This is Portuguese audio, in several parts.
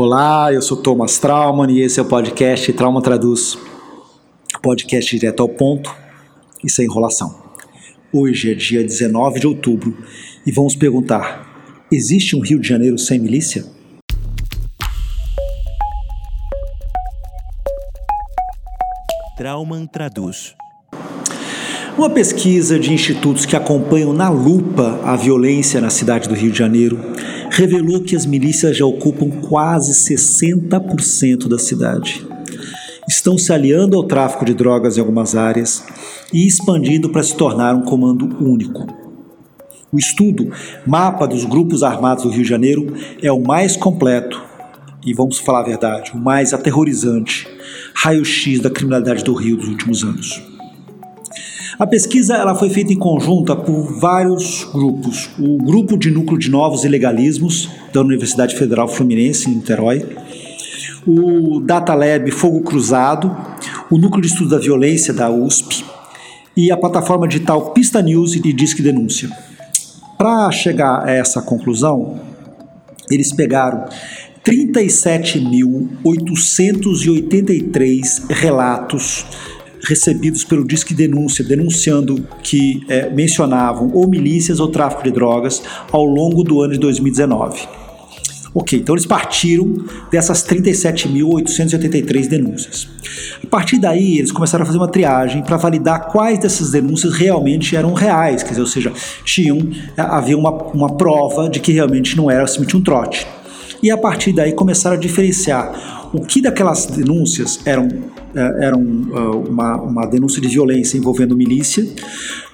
Olá, eu sou Thomas Trauman e esse é o podcast Trauma Traduz. Podcast direto ao ponto e sem enrolação. Hoje é dia 19 de outubro e vamos perguntar: existe um Rio de Janeiro sem milícia? Trauman Traduz. Uma pesquisa de institutos que acompanham na lupa a violência na cidade do Rio de Janeiro revelou que as milícias já ocupam quase 60% da cidade. Estão se aliando ao tráfico de drogas em algumas áreas e expandindo para se tornar um comando único. O estudo Mapa dos Grupos Armados do Rio de Janeiro é o mais completo e, vamos falar a verdade, o mais aterrorizante raio-x da criminalidade do Rio dos últimos anos. A pesquisa ela foi feita em conjunta por vários grupos. O Grupo de Núcleo de Novos Ilegalismos da Universidade Federal Fluminense, em Niterói, o Data Lab Fogo Cruzado, o Núcleo de Estudo da Violência da USP e a plataforma digital Pista News e Disque Denúncia. Para chegar a essa conclusão, eles pegaram 37.883 relatos recebidos pelo Disque Denúncia, denunciando que é, mencionavam ou milícias ou tráfico de drogas ao longo do ano de 2019. Ok, então eles partiram dessas 37.883 denúncias. A partir daí, eles começaram a fazer uma triagem para validar quais dessas denúncias realmente eram reais, quer dizer, ou seja, tinham, havia uma, uma prova de que realmente não era simplesmente um trote. E a partir daí começaram a diferenciar o que daquelas denúncias eram, é, eram uh, uma, uma denúncia de violência envolvendo milícia,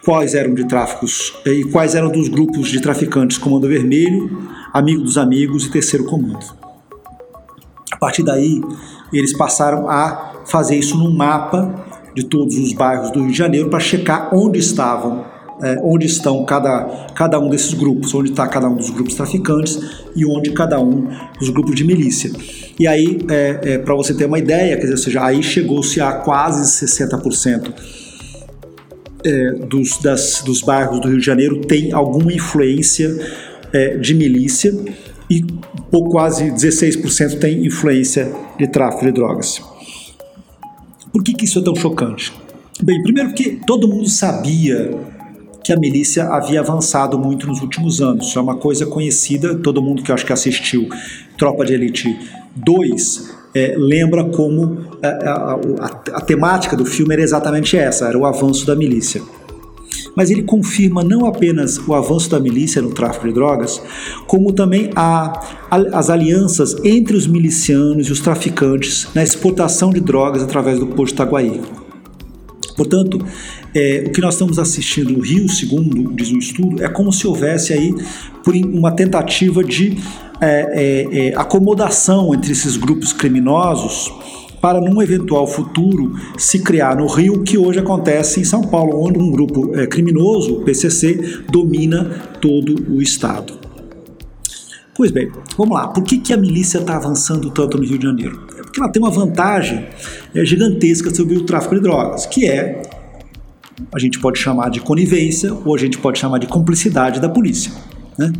quais eram de tráficos e quais eram dos grupos de traficantes Comando Vermelho, Amigo dos Amigos e Terceiro Comando. A partir daí, eles passaram a fazer isso num mapa de todos os bairros do Rio de Janeiro para checar onde estavam é, onde estão cada, cada um desses grupos, onde está cada um dos grupos traficantes e onde cada um dos grupos de milícia. E aí, é, é, para você ter uma ideia, quer dizer, seja, aí chegou-se a quase 60% é, dos, das, dos bairros do Rio de Janeiro tem alguma influência é, de milícia e ou quase 16% tem influência de tráfico de drogas. Por que, que isso é tão chocante? Bem, primeiro porque todo mundo sabia que a milícia havia avançado muito nos últimos anos. Isso é uma coisa conhecida, todo mundo que eu acho que assistiu Tropa de Elite 2 é, lembra como a, a, a, a temática do filme era exatamente essa, era o avanço da milícia mas ele confirma não apenas o avanço da milícia no tráfico de drogas, como também a, a, as alianças entre os milicianos e os traficantes na exportação de drogas através do Porto de Itaguaí. Portanto, é, o que nós estamos assistindo no Rio, segundo diz o estudo, é como se houvesse aí uma tentativa de é, é, é, acomodação entre esses grupos criminosos para num eventual futuro se criar no Rio que hoje acontece em São Paulo, onde um grupo é, criminoso, o PCC, domina todo o estado. Pois bem, vamos lá. Por que, que a milícia está avançando tanto no Rio de Janeiro? Porque ela tem uma vantagem é, gigantesca sobre o tráfico de drogas, que é a gente pode chamar de conivência ou a gente pode chamar de cumplicidade da polícia. Né?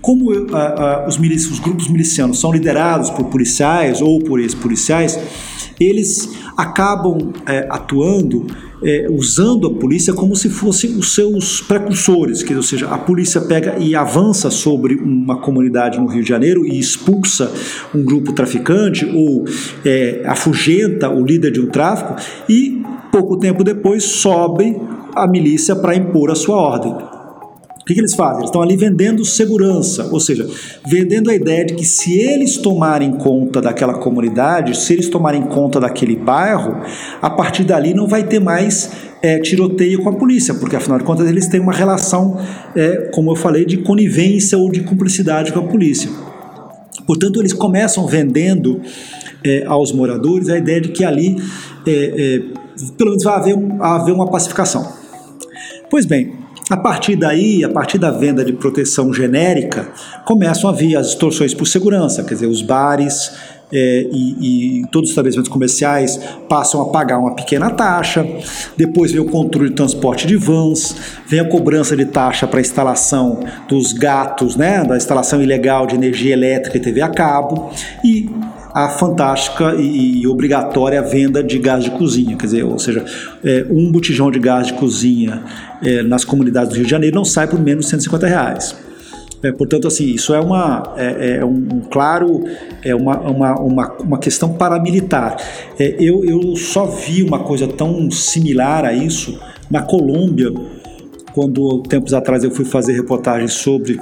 Como uh, uh, os, milici os grupos milicianos são liderados por policiais ou por ex-policiais, eles acabam é, atuando é, usando a polícia como se fossem os seus precursores, que, ou seja, a polícia pega e avança sobre uma comunidade no Rio de Janeiro e expulsa um grupo traficante ou é, afugenta o líder de um tráfico e pouco tempo depois sobe a milícia para impor a sua ordem. Que, que eles fazem? Eles estão ali vendendo segurança, ou seja, vendendo a ideia de que se eles tomarem conta daquela comunidade, se eles tomarem conta daquele bairro, a partir dali não vai ter mais é, tiroteio com a polícia, porque afinal de contas eles têm uma relação, é, como eu falei, de conivência ou de cumplicidade com a polícia. Portanto, eles começam vendendo é, aos moradores a ideia de que ali, pelo menos, vai haver, haver uma pacificação. Pois bem, a partir daí, a partir da venda de proteção genérica, começam a vir as extorsões por segurança, quer dizer, os bares é, e, e, todos os estabelecimentos comerciais passam a pagar uma pequena taxa, depois vem o controle de transporte de vans, vem a cobrança de taxa para a instalação dos gatos, né, da instalação ilegal de energia elétrica e TV a cabo, e a fantástica e, obrigatória venda de gás de cozinha, quer dizer, ou seja, é, um botijão de gás de cozinha é, nas comunidades do Rio de Janeiro não sai por menos de 150 reais. É, portanto, assim, isso é, uma, é, é um, um, claro, é uma, uma, uma, uma questão paramilitar. É, eu, eu só vi uma coisa tão similar a isso na Colômbia, quando tempos atrás eu fui fazer reportagens sobre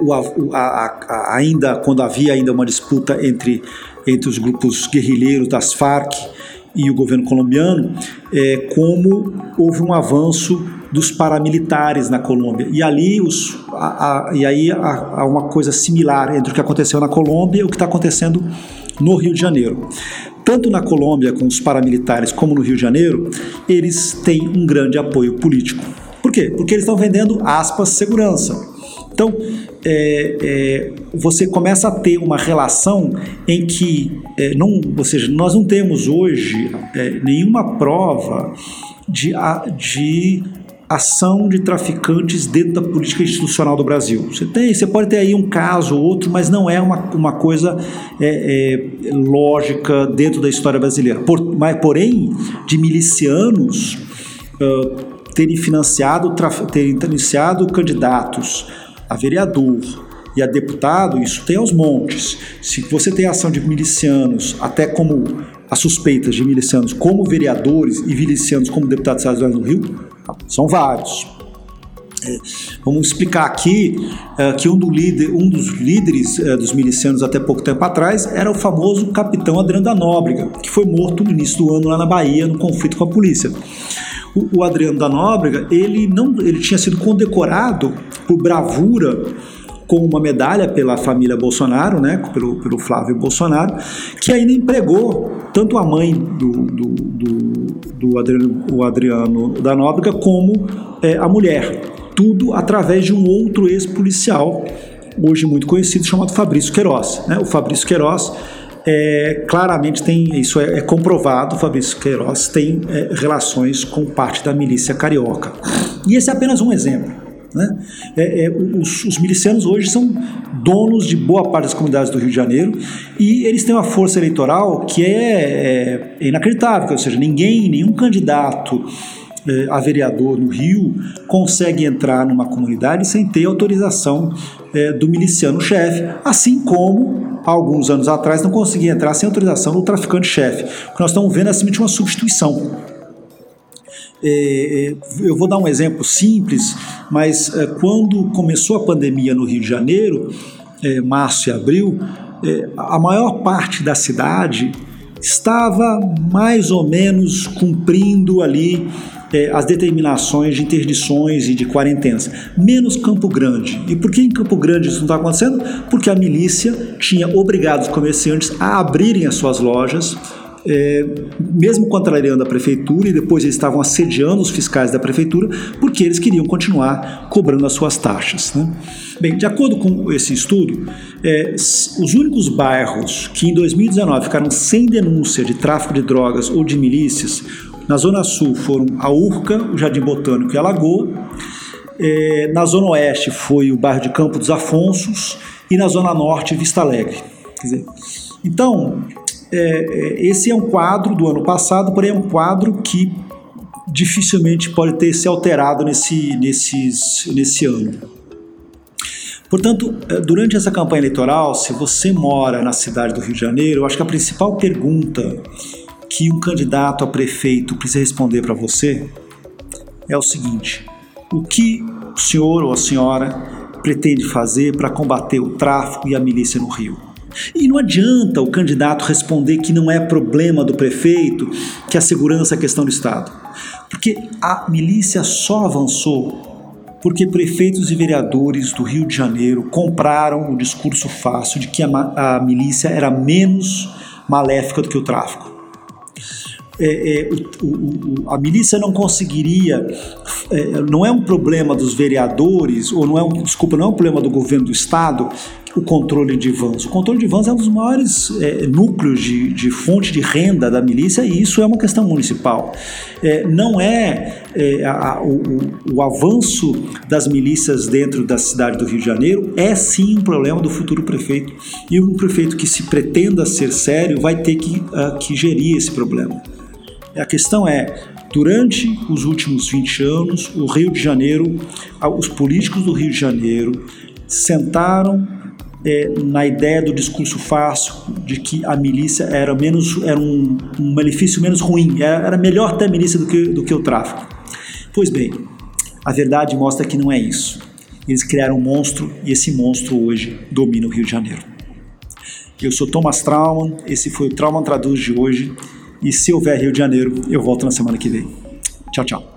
o, a, a, ainda quando havia ainda uma disputa entre, entre os grupos guerrilheiros das Farc e o governo colombiano, é, como houve um avanço dos paramilitares na Colômbia. E ali os, a, a, e aí há, há uma coisa similar entre o que aconteceu na Colômbia e o que está acontecendo no Rio de Janeiro. Tanto na Colômbia com os paramilitares como no Rio de Janeiro, eles têm um grande apoio político. Por quê? Porque eles estão vendendo aspas segurança. Então, é, é, você começa a ter uma relação em que, é, não, ou seja, nós não temos hoje é, nenhuma prova de, de ação de traficantes dentro da política institucional do Brasil. Você, tem, você pode ter aí um caso ou outro, mas não é uma, uma coisa é, é, lógica dentro da história brasileira. Por, mas, porém, de milicianos uh, terem financiado, terem iniciado candidatos a vereador e a deputado, isso tem aos montes. Se você tem ação de milicianos, até como as suspeitas de milicianos como vereadores e milicianos como deputados estaduais no Rio, são vários. É, vamos explicar aqui é, que um, do líder, um, dos líderes é, dos milicianos até pouco tempo atrás era o famoso capitão Adriano da Nóbrega, que foi morto no início do ano lá na Bahia, no conflito com a polícia. O, o Adriano da Nóbrega, ele, não, ele tinha sido condecorado por bravura com uma medalha pela família Bolsonaro, né, pelo, pelo Flávio Bolsonaro, que ainda empregou tanto a mãe do, do, do, do Adriano, o Adriano da Nóbrega como é, a mulher. Tudo através de um outro ex-policial, hoje muito conhecido, chamado Fabrício Queiroz. Né? O Fabrício Queiroz é, claramente tem, isso é, é comprovado, Fabrício Queiroz tem é, relações com parte da milícia carioca. E esse é apenas um exemplo. Né? É, é, os, os, milicianos hoje são donos de boa parte das comunidades do Rio de Janeiro e eles têm uma força eleitoral que é, é inacreditável, ou seja, ninguém, nenhum candidato é, a vereador no Rio consegue entrar numa comunidade sem ter autorização é, do miliciano-chefe, assim como há alguns anos atrás não conseguia entrar sem autorização do traficante-chefe. O que nós estamos vendo é simplesmente uma substituição. É, é, eu vou dar um exemplo simples, mas é, quando começou a pandemia no Rio de Janeiro, é, março e abril, é, a maior parte da cidade estava mais ou menos cumprindo ali é, as determinações de interdições e de quarentenas, menos Campo Grande. E por que em Campo Grande isso não está acontecendo? Porque a milícia tinha obrigado os comerciantes a abrirem as suas lojas, é, mesmo contrariando a prefeitura, e depois eles estavam assediando os fiscais da prefeitura, porque eles queriam continuar cobrando as suas taxas. Né? Bem, de acordo com esse estudo, é, os únicos bairros que em 2019 ficaram sem denúncia de tráfico de drogas ou de milícias na Zona Sul foram a Urca, o Jardim Botânico e a Lagoa. É, na Zona Oeste foi o bairro de Campo dos Afonsos e na Zona Norte Vista Alegre. Dizer, então, é, é, esse é um quadro do ano passado, porém é um quadro que dificilmente pode ter se alterado nesse, nesses, nesse ano. Portanto, é, durante essa campanha eleitoral, se você mora na cidade do Rio de Janeiro, eu acho que a principal pergunta que um candidato a prefeito precisa responder para você é o seguinte: o que o senhor ou a senhora pretende fazer para combater o tráfico e a milícia no Rio? E não adianta o candidato responder que não é problema do prefeito, que a segurança é questão do Estado. Porque a milícia só avançou porque prefeitos e vereadores do Rio de Janeiro compraram o discurso fácil de que a, a milícia era menos maléfica do que o tráfico é, é, o, o, a milícia não conseguiria, é, não é um problema dos vereadores, ou não é um, desculpa, não é um problema do governo do estado o controle de vans. O controle de vans é um dos maiores é, núcleos de, de, fonte de renda da milícia e isso é uma questão municipal. É, não é, é a, o, o, avanço das milícias dentro da cidade do Rio de Janeiro é sim um problema do futuro prefeito. E um prefeito que se pretenda ser sério vai ter que, uh, que gerir esse problema. A questão é, durante os últimos 20 anos, o Rio de Janeiro, os políticos do Rio de Janeiro sentaram é, na ideia do discurso fácil de que a milícia era menos era um, um malefício menos ruim, era, era melhor ter a milícia do que, do que o tráfico. Pois bem, a verdade mostra que não é isso. Eles criaram um monstro e esse monstro hoje domina o Rio de Janeiro. Eu sou Thomas Trauman, esse foi o Trauma Traduz de hoje. E se houver Rio de Janeiro, eu volto na semana que vem. Tchau, tchau.